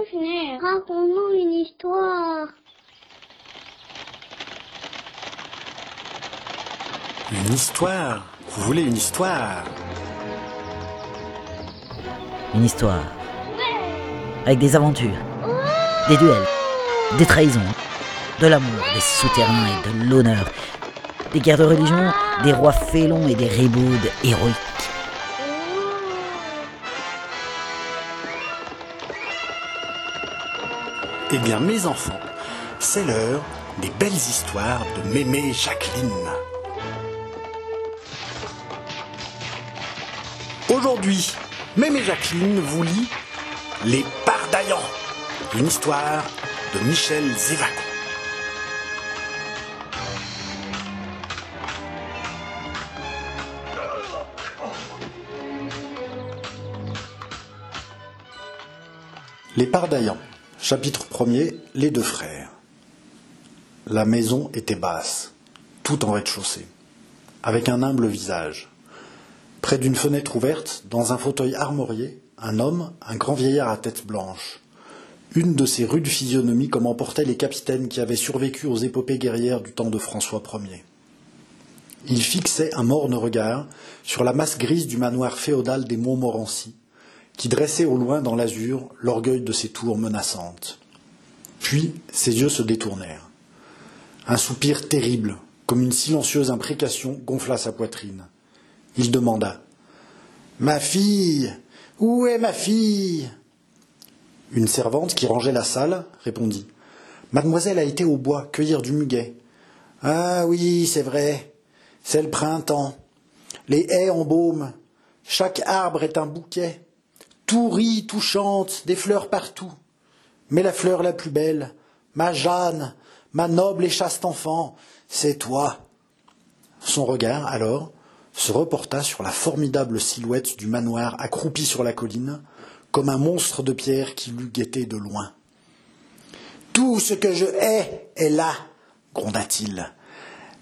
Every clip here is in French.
confinés. Raconte-nous une histoire. Une histoire Vous voulez une histoire? Une histoire. Avec des aventures, des duels, des trahisons, de l'amour, des souterrains et de l'honneur, des guerres de religion, des rois félons et des ribaudes héroïques. Eh bien, mes enfants, c'est l'heure des belles histoires de Mémé Jacqueline. Aujourd'hui, Mémé Jacqueline vous lit Les Pardaillants, une histoire de Michel Zévaco. Les Pardaillants, chapitre 1er Les deux frères. La maison était basse, tout en rez-de-chaussée, avec un humble visage. Près d'une fenêtre ouverte, dans un fauteuil armorié, un homme, un grand vieillard à tête blanche. Une de ces rudes physionomies comme emportaient les capitaines qui avaient survécu aux épopées guerrières du temps de François Ier. Il fixait un morne regard sur la masse grise du manoir féodal des Montmorency, qui dressait au loin dans l'azur l'orgueil de ses tours menaçantes. Puis ses yeux se détournèrent. Un soupir terrible, comme une silencieuse imprécation, gonfla sa poitrine. Il demanda Ma fille Où est ma fille? Une servante qui rangeait la salle répondit Mademoiselle a été au bois cueillir du muguet. Ah oui, c'est vrai. C'est le printemps. Les haies embaument. Chaque arbre est un bouquet. Tout rit, tout chante, des fleurs partout. Mais la fleur la plus belle, ma Jeanne, ma noble et chaste enfant, c'est toi. Son regard, alors, se reporta sur la formidable silhouette du manoir accroupi sur la colline, comme un monstre de pierre qui l'eût guetté de loin. Tout ce que je hais est là, gronda-t-il.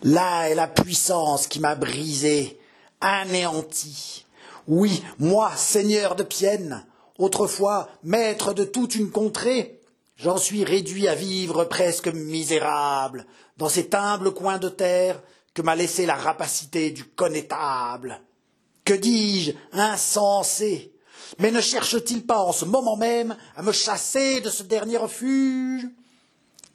Là est la puissance qui m'a brisé, anéanti. Oui, moi, seigneur de Pienne, autrefois maître de toute une contrée, j'en suis réduit à vivre presque misérable dans cet humble coin de terre que m'a laissé la rapacité du connétable. Que dis-je, insensé? Mais ne cherche-t-il pas en ce moment même à me chasser de ce dernier refuge?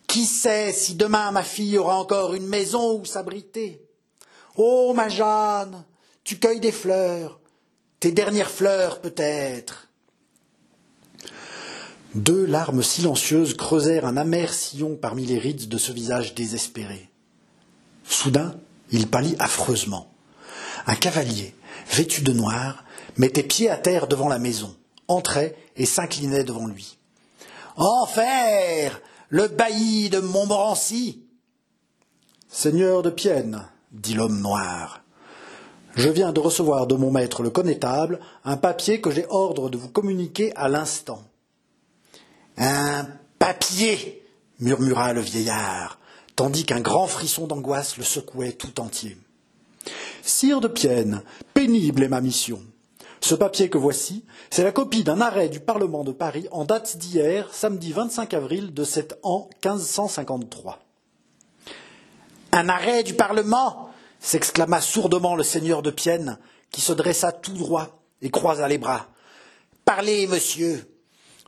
Qui sait si demain ma fille aura encore une maison où s'abriter? Oh, ma Jeanne, tu cueilles des fleurs, tes dernières fleurs peut-être. Deux larmes silencieuses creusèrent un amer sillon parmi les rides de ce visage désespéré. Soudain, il pâlit affreusement. Un cavalier, vêtu de noir, mettait pied à terre devant la maison, entrait et s'inclinait devant lui. Enfer Le bailli de Montmorency Seigneur de Pienne, dit l'homme noir, je viens de recevoir de mon maître le connétable un papier que j'ai ordre de vous communiquer à l'instant. Un papier murmura le vieillard, tandis qu'un grand frisson d'angoisse le secouait tout entier. Sire de Pienne, pénible est ma mission. Ce papier que voici, c'est la copie d'un arrêt du Parlement de Paris en date d'hier, samedi 25 avril de cet an 1553. Un arrêt du Parlement s'exclama sourdement le seigneur de Pienne, qui se dressa tout droit et croisa les bras. Parlez, monsieur.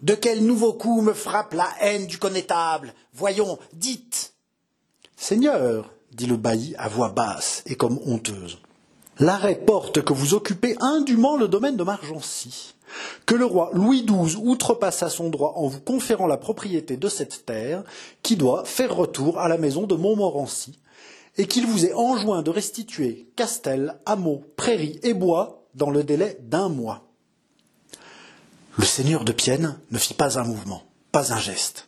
De quel nouveau coup me frappe la haine du connétable? Voyons, dites. Seigneur, dit le bailli à voix basse et comme honteuse, l'arrêt porte que vous occupez indûment le domaine de Margency, que le roi Louis XII outrepassa son droit en vous conférant la propriété de cette terre, qui doit faire retour à la maison de Montmorency, et qu'il vous est enjoint de restituer castel, hameaux, prairies et bois dans le délai d'un mois. Le seigneur de Pienne ne fit pas un mouvement, pas un geste.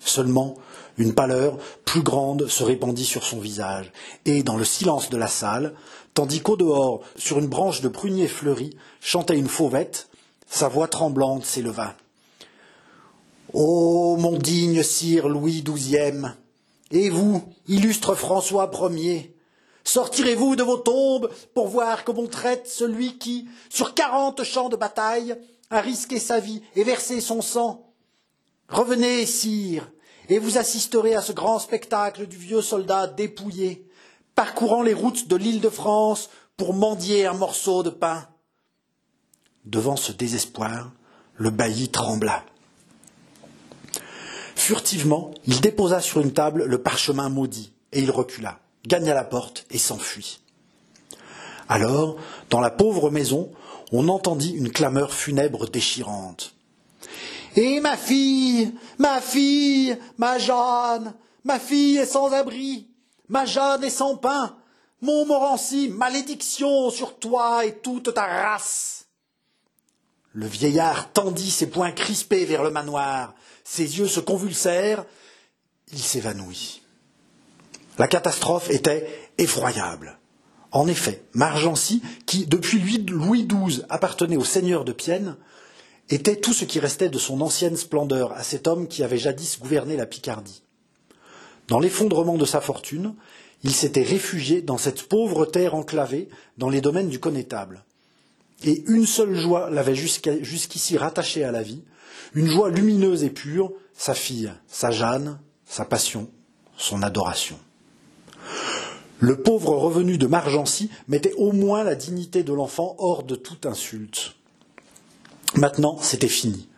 Seulement, une pâleur plus grande se répandit sur son visage, et dans le silence de la salle, tandis qu'au dehors, sur une branche de prunier fleuri, chantait une fauvette, sa voix tremblante s'éleva. Ô mon digne sire Louis XII, et vous, illustre François Ier, sortirez-vous de vos tombes pour voir comment traite celui qui, sur quarante champs de bataille, a risqué sa vie et versé son sang revenez, sire, et vous assisterez à ce grand spectacle du vieux soldat dépouillé, parcourant les routes de l'île de France pour mendier un morceau de pain. Devant ce désespoir, le bailli trembla. Furtivement, il déposa sur une table le parchemin maudit, et il recula, gagna la porte et s'enfuit. Alors, dans la pauvre maison, on entendit une clameur funèbre déchirante. Et ma fille, ma fille, ma Jeanne, ma fille est sans abri, ma Jeanne est sans pain, Montmorency, malédiction sur toi et toute ta race. Le vieillard tendit ses poings crispés vers le manoir, ses yeux se convulsèrent, il s'évanouit. La catastrophe était effroyable. En effet, Margency, qui depuis Louis XII appartenait au seigneur de Pienne, était tout ce qui restait de son ancienne splendeur à cet homme qui avait jadis gouverné la Picardie. Dans l'effondrement de sa fortune, il s'était réfugié dans cette pauvre terre enclavée dans les domaines du connétable. Et une seule joie l'avait jusqu'ici rattaché à la vie, une joie lumineuse et pure, sa fille, sa Jeanne, sa passion, son adoration. Le pauvre revenu de Margency mettait au moins la dignité de l'enfant hors de toute insulte. Maintenant, c'était fini.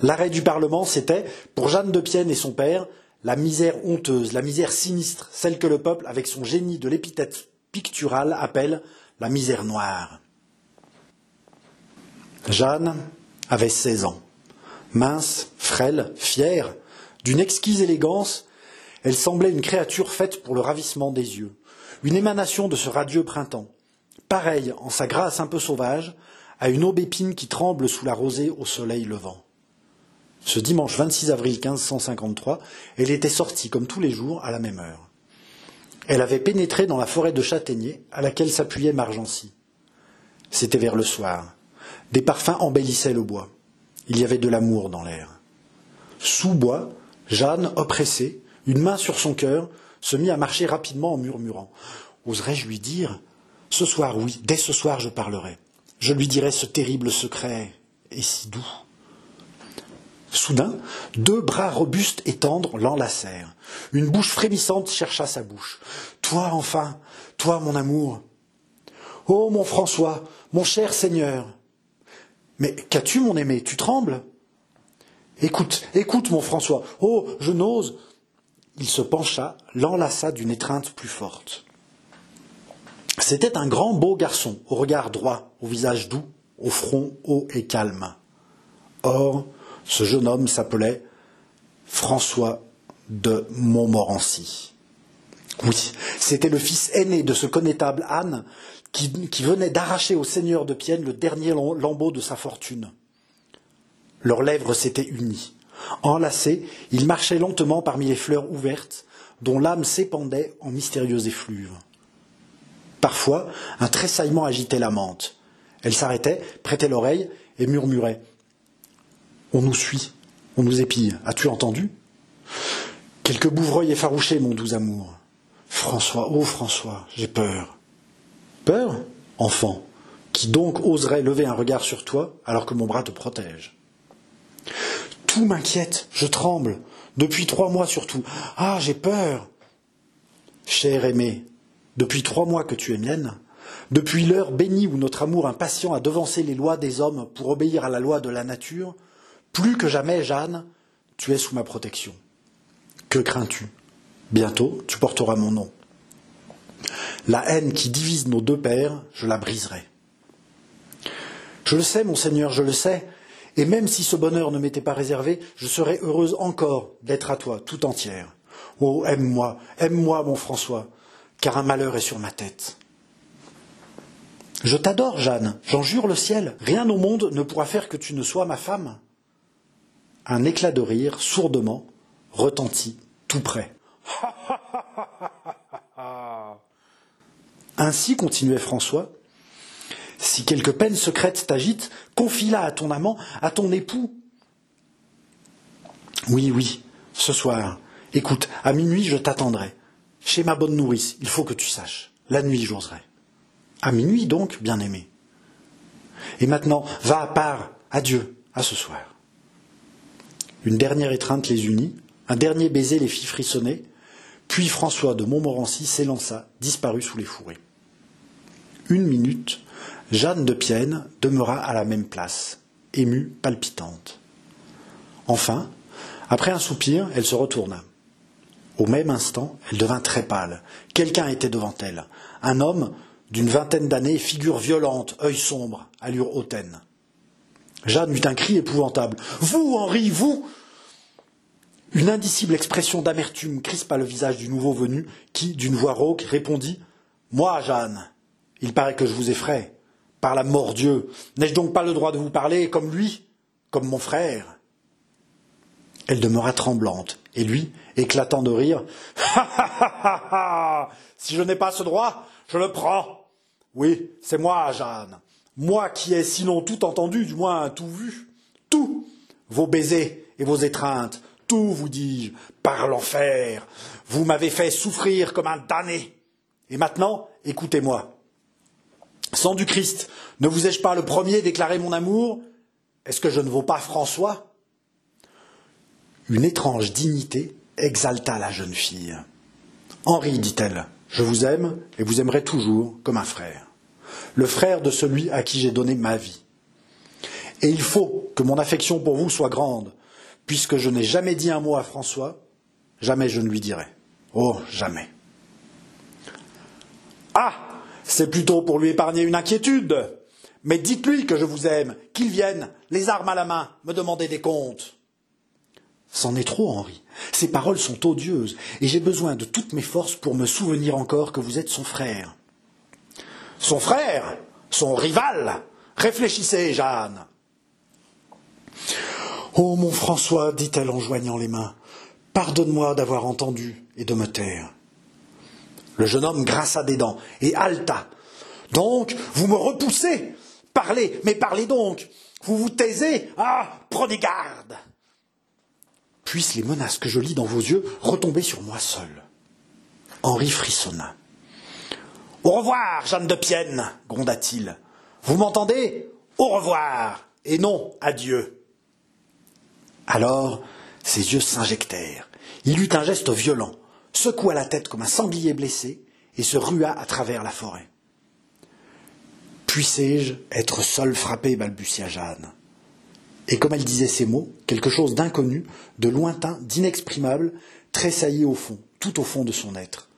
L'arrêt du Parlement, c'était, pour Jeanne de Pienne et son père, la misère honteuse, la misère sinistre, celle que le peuple, avec son génie de l'épithète picturale, appelle la misère noire. Jeanne avait seize ans. Mince, frêle, fière, d'une exquise élégance, elle semblait une créature faite pour le ravissement des yeux, une émanation de ce radieux printemps, pareille, en sa grâce un peu sauvage, à une aubépine qui tremble sous la rosée au soleil levant. Ce dimanche 26 avril 1553, elle était sortie, comme tous les jours, à la même heure. Elle avait pénétré dans la forêt de châtaigniers à laquelle s'appuyait Margency. C'était vers le soir. Des parfums embellissaient le bois. Il y avait de l'amour dans l'air. Sous bois, Jeanne, oppressée, une main sur son cœur, se mit à marcher rapidement en murmurant. Oserais-je lui dire Ce soir, oui, dès ce soir je parlerai. Je lui dirai ce terrible secret, et si doux. Soudain, deux bras robustes et tendres l'enlacèrent. Une bouche frémissante chercha sa bouche. Toi, enfin, toi, mon amour. Oh, mon François, mon cher Seigneur. Mais qu'as-tu, mon aimé? Tu trembles? Écoute, écoute, mon François. Oh, je n'ose. Il se pencha, l'enlaça d'une étreinte plus forte. C'était un grand beau garçon, au regard droit, au visage doux, au front haut et calme. Or, ce jeune homme s'appelait François de Montmorency. Oui, c'était le fils aîné de ce connétable Anne qui, venait d'arracher au seigneur de Pienne le dernier lambeau de sa fortune. Leurs lèvres s'étaient unies. Enlacés, ils marchaient lentement parmi les fleurs ouvertes, dont l'âme s'épandait en mystérieuse effluve. Parfois, un tressaillement agitait la menthe. Elle s'arrêtait, prêtait l'oreille et murmurait On nous suit, on nous épille. As-tu entendu Quelques bouvreuils effarouchés, mon doux amour. François, oh François, j'ai peur. Peur Enfant, qui donc oserait lever un regard sur toi alors que mon bras te protège Tout m'inquiète, je tremble, depuis trois mois surtout. Ah, j'ai peur. Cher aimé, depuis trois mois que tu es mienne, depuis l'heure bénie où notre amour impatient a devancé les lois des hommes pour obéir à la loi de la nature, plus que jamais, Jeanne, tu es sous ma protection. Que crains-tu? Bientôt, tu porteras mon nom. La haine qui divise nos deux pères, je la briserai. Je le sais, mon Seigneur, je le sais, et même si ce bonheur ne m'était pas réservé, je serais heureuse encore d'être à toi tout entière. Oh, aime-moi, aime-moi, mon François, car un malheur est sur ma tête. Je t'adore, Jeanne, j'en jure le ciel, rien au monde ne pourra faire que tu ne sois ma femme. Un éclat de rire, sourdement, retentit tout près. Ainsi, continuait François, si quelque peine secrète t'agite, confie-la à ton amant, à ton époux. Oui, oui, ce soir. Écoute, à minuit, je t'attendrai. Chez ma bonne nourrice, il faut que tu saches. La nuit, j'oserai. À minuit donc, bien-aimé. Et maintenant, va à part. Adieu, à ce soir. Une dernière étreinte les unit, un dernier baiser les fit frissonner, puis François de Montmorency s'élança, disparut sous les fourrés. Une minute, Jeanne de Pienne demeura à la même place, émue, palpitante. Enfin, après un soupir, elle se retourna. Au même instant, elle devint très pâle. Quelqu'un était devant elle. Un homme d'une vingtaine d'années, figure violente, œil sombre, allure hautaine. Jeanne eut un cri épouvantable. Vous, Henri, vous Une indicible expression d'amertume crispa le visage du nouveau venu, qui, d'une voix rauque, répondit Moi, Jeanne, il paraît que je vous effraie. Par la mort Dieu, n'ai-je donc pas le droit de vous parler comme lui, comme mon frère? Elle demeura tremblante, et lui, éclatant de rire Ha ha ha ha Si je n'ai pas ce droit, je le prends. Oui, c'est moi, Jeanne. Moi qui ai sinon tout entendu, du moins tout vu. Tout. Vos baisers et vos étreintes. Tout, vous dis-je, par l'enfer. Vous m'avez fait souffrir comme un damné. Et maintenant, écoutez-moi. Sang du Christ, ne vous ai-je pas le premier déclaré mon amour? Est-ce que je ne vaux pas François? Une étrange dignité exalta la jeune fille. Henri, dit-elle, je vous aime et vous aimerai toujours comme un frère, le frère de celui à qui j'ai donné ma vie. Et il faut que mon affection pour vous soit grande, puisque je n'ai jamais dit un mot à François, jamais je ne lui dirai. Oh, jamais. Ah c'est plutôt pour lui épargner une inquiétude. Mais dites-lui que je vous aime, qu'il vienne, les armes à la main, me demander des comptes. C'en est trop, Henri. Ces paroles sont odieuses, et j'ai besoin de toutes mes forces pour me souvenir encore que vous êtes son frère. Son frère Son rival Réfléchissez, Jeanne. Oh, mon François, dit-elle en joignant les mains, pardonne-moi d'avoir entendu et de me taire. Le jeune homme grinça des dents et haleta. Donc, vous me repoussez Parlez, mais parlez donc Vous vous taisez Ah Prenez garde Puissent les menaces que je lis dans vos yeux retomber sur moi seul. Henri frissonna. Au revoir, Jeanne de Pienne, gronda-t-il. Vous m'entendez? Au revoir, et non adieu. Alors, ses yeux s'injectèrent. Il eut un geste violent secoua la tête comme un sanglier blessé et se rua à travers la forêt. Puissé-je être seul frappé balbutia Jeanne. Et comme elle disait ces mots, quelque chose d'inconnu, de lointain, d'inexprimable, tressaillit au fond, tout au fond de son être.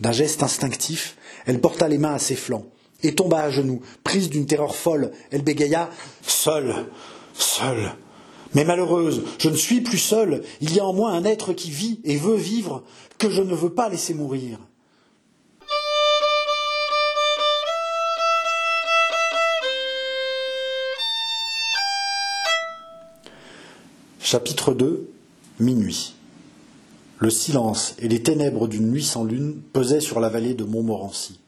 D'un geste instinctif, elle porta les mains à ses flancs et tomba à genoux, prise d'une terreur folle. Elle bégaya Seule, seule, mais malheureuse, je ne suis plus seule, il y a en moi un être qui vit et veut vivre, que je ne veux pas laisser mourir. Chapitre 2 Minuit. Le silence et les ténèbres d'une nuit sans lune pesaient sur la vallée de Montmorency.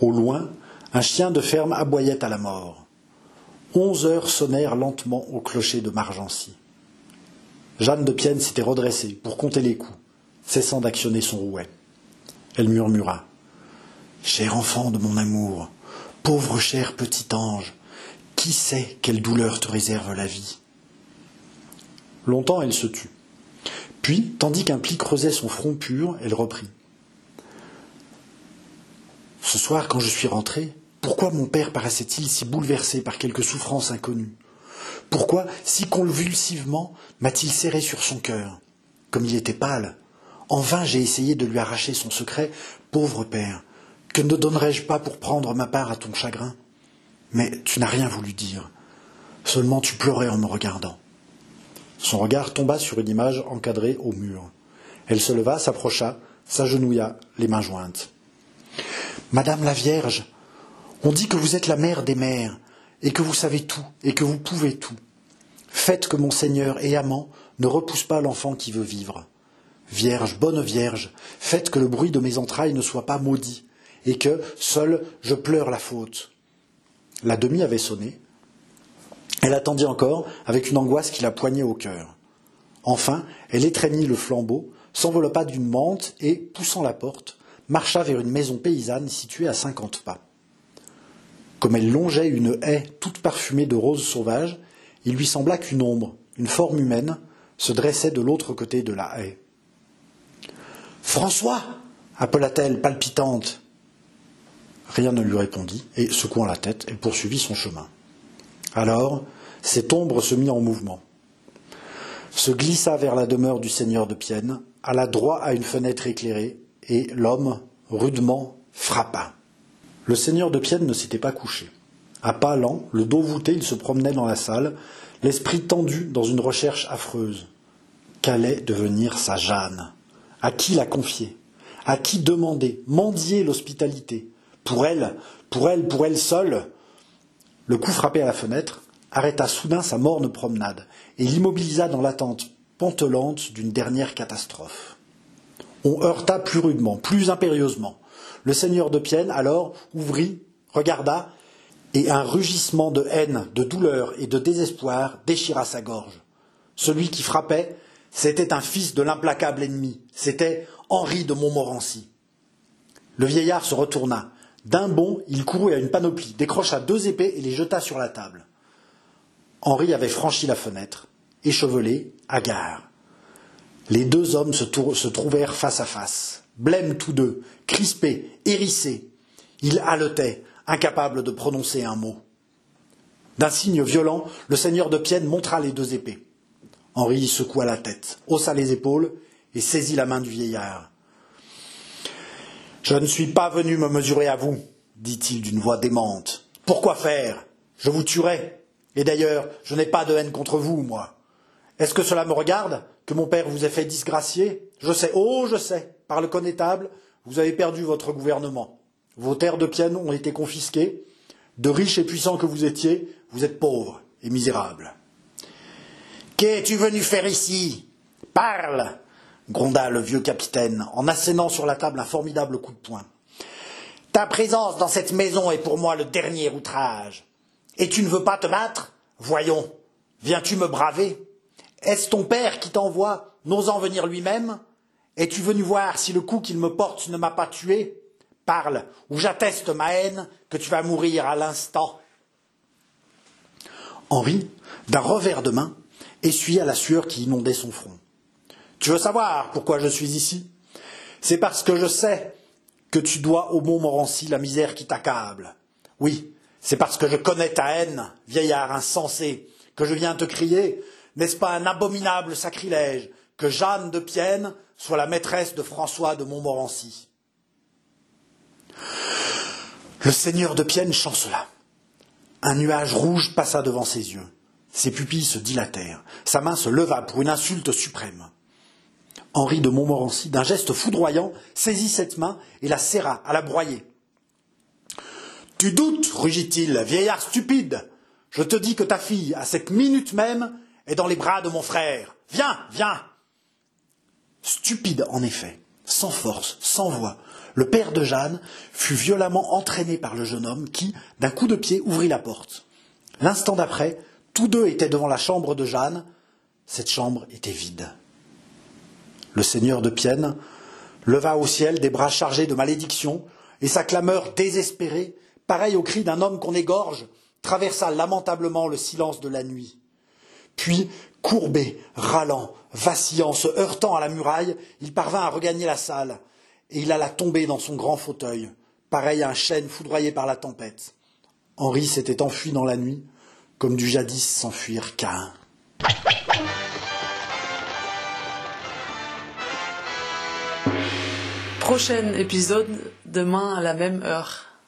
Au loin, un chien de ferme aboyait à la mort. Onze heures sonnèrent lentement au clocher de Margency. Jeanne de Pienne s'était redressée pour compter les coups, cessant d'actionner son rouet. Elle murmura Cher enfant de mon amour, pauvre cher petit ange, qui sait quelle douleur te réserve la vie? Longtemps elle se tut. Puis, tandis qu'un pli creusait son front pur, elle reprit. Ce soir, quand je suis rentrée, pourquoi mon père paraissait-il si bouleversé par quelque souffrance inconnue? Pourquoi, si convulsivement, m'a-t-il serré sur son cœur? Comme il était pâle. En vain j'ai essayé de lui arracher son secret. Pauvre père, que ne donnerais-je pas pour prendre ma part à ton chagrin? Mais tu n'as rien voulu dire. Seulement tu pleurais en me regardant. Son regard tomba sur une image encadrée au mur. Elle se leva, s'approcha, s'agenouilla, les mains jointes. Madame la Vierge, on dit que vous êtes la mère des mères, et que vous savez tout, et que vous pouvez tout. Faites que mon Seigneur et amant ne repousse pas l'enfant qui veut vivre. Vierge, bonne Vierge, faites que le bruit de mes entrailles ne soit pas maudit, et que, seul, je pleure la faute. La demi avait sonné. Elle attendit encore, avec une angoisse qui la poignait au cœur. Enfin, elle étreignit le flambeau, s'enveloppa d'une mante et, poussant la porte, marcha vers une maison paysanne située à cinquante pas. Comme elle longeait une haie toute parfumée de roses sauvages, il lui sembla qu'une ombre, une forme humaine, se dressait de l'autre côté de la haie. François appela-t-elle, palpitante. Rien ne lui répondit, et secouant la tête, elle poursuivit son chemin. Alors, cette ombre se mit en mouvement, se glissa vers la demeure du seigneur de Pienne, alla droit à une fenêtre éclairée, et l'homme, rudement, frappa. Le seigneur de Pienne ne s'était pas couché. À pas lents, le dos voûté, il se promenait dans la salle, l'esprit tendu dans une recherche affreuse. Qu'allait devenir sa Jeanne? À qui la confier? À qui demander, mendier l'hospitalité Pour elle, pour elle, pour elle seule? Le coup frappé à la fenêtre arrêta soudain sa morne promenade et l'immobilisa dans l'attente pantelante d'une dernière catastrophe. On heurta plus rudement, plus impérieusement. Le seigneur de Pienne, alors, ouvrit, regarda, et un rugissement de haine, de douleur et de désespoir déchira sa gorge. Celui qui frappait, c'était un fils de l'implacable ennemi, c'était Henri de Montmorency. Le vieillard se retourna. D'un bond, il courut à une panoplie, décrocha deux épées et les jeta sur la table. Henri avait franchi la fenêtre, échevelé, hagard. Les deux hommes se, se trouvèrent face à face blêmes tous deux, crispés, hérissés. Ils haletaient, incapables de prononcer un mot. D'un signe violent, le seigneur de Pienne montra les deux épées. Henri secoua la tête, haussa les épaules et saisit la main du vieillard. Je ne suis pas venu me mesurer à vous, dit-il d'une voix démente. Pourquoi faire? Je vous tuerai. Et d'ailleurs, je n'ai pas de haine contre vous, moi. Est-ce que cela me regarde que mon père vous ait fait disgracier? Je sais, oh, je sais, par le connétable, vous avez perdu votre gouvernement. Vos terres de Pienne ont été confisquées. De riches et puissants que vous étiez, vous êtes pauvres et misérables. Qu'es-tu venu faire ici? Parle gronda le vieux capitaine, en assénant sur la table un formidable coup de poing. Ta présence dans cette maison est pour moi le dernier outrage. Et tu ne veux pas te battre? Voyons, viens-tu me braver? Est-ce ton père qui t'envoie, n'osant venir lui-même? Es-tu venu voir si le coup qu'il me porte ne m'a pas tué? Parle, ou j'atteste ma haine que tu vas mourir à l'instant. Henri, d'un revers de main, essuya la sueur qui inondait son front. Tu veux savoir pourquoi je suis ici? C'est parce que je sais que tu dois au Montmorency la misère qui t'accable. Oui, c'est parce que je connais ta haine, vieillard insensé, que je viens te crier n'est-ce pas un abominable sacrilège que Jeanne de Pienne soit la maîtresse de François de Montmorency Le seigneur de Pienne chancela. Un nuage rouge passa devant ses yeux. Ses pupilles se dilatèrent. Sa main se leva pour une insulte suprême. Henri de Montmorency, d'un geste foudroyant, saisit cette main et la serra à la broyer. Tu doutes, rugit-il, vieillard stupide. Je te dis que ta fille, à cette minute même, est dans les bras de mon frère. Viens, viens. Stupide, en effet, sans force, sans voix, le père de Jeanne fut violemment entraîné par le jeune homme qui, d'un coup de pied, ouvrit la porte. L'instant d'après, tous deux étaient devant la chambre de Jeanne. Cette chambre était vide. Le seigneur de Pienne leva au ciel des bras chargés de malédiction, et sa clameur désespérée, pareille au cri d'un homme qu'on égorge, traversa lamentablement le silence de la nuit. Puis, courbé, râlant, vacillant, se heurtant à la muraille, il parvint à regagner la salle, et il alla tomber dans son grand fauteuil, pareil à un chêne foudroyé par la tempête. Henri s'était enfui dans la nuit, comme du jadis s'enfuir Cain. Prochain épisode demain à la même heure.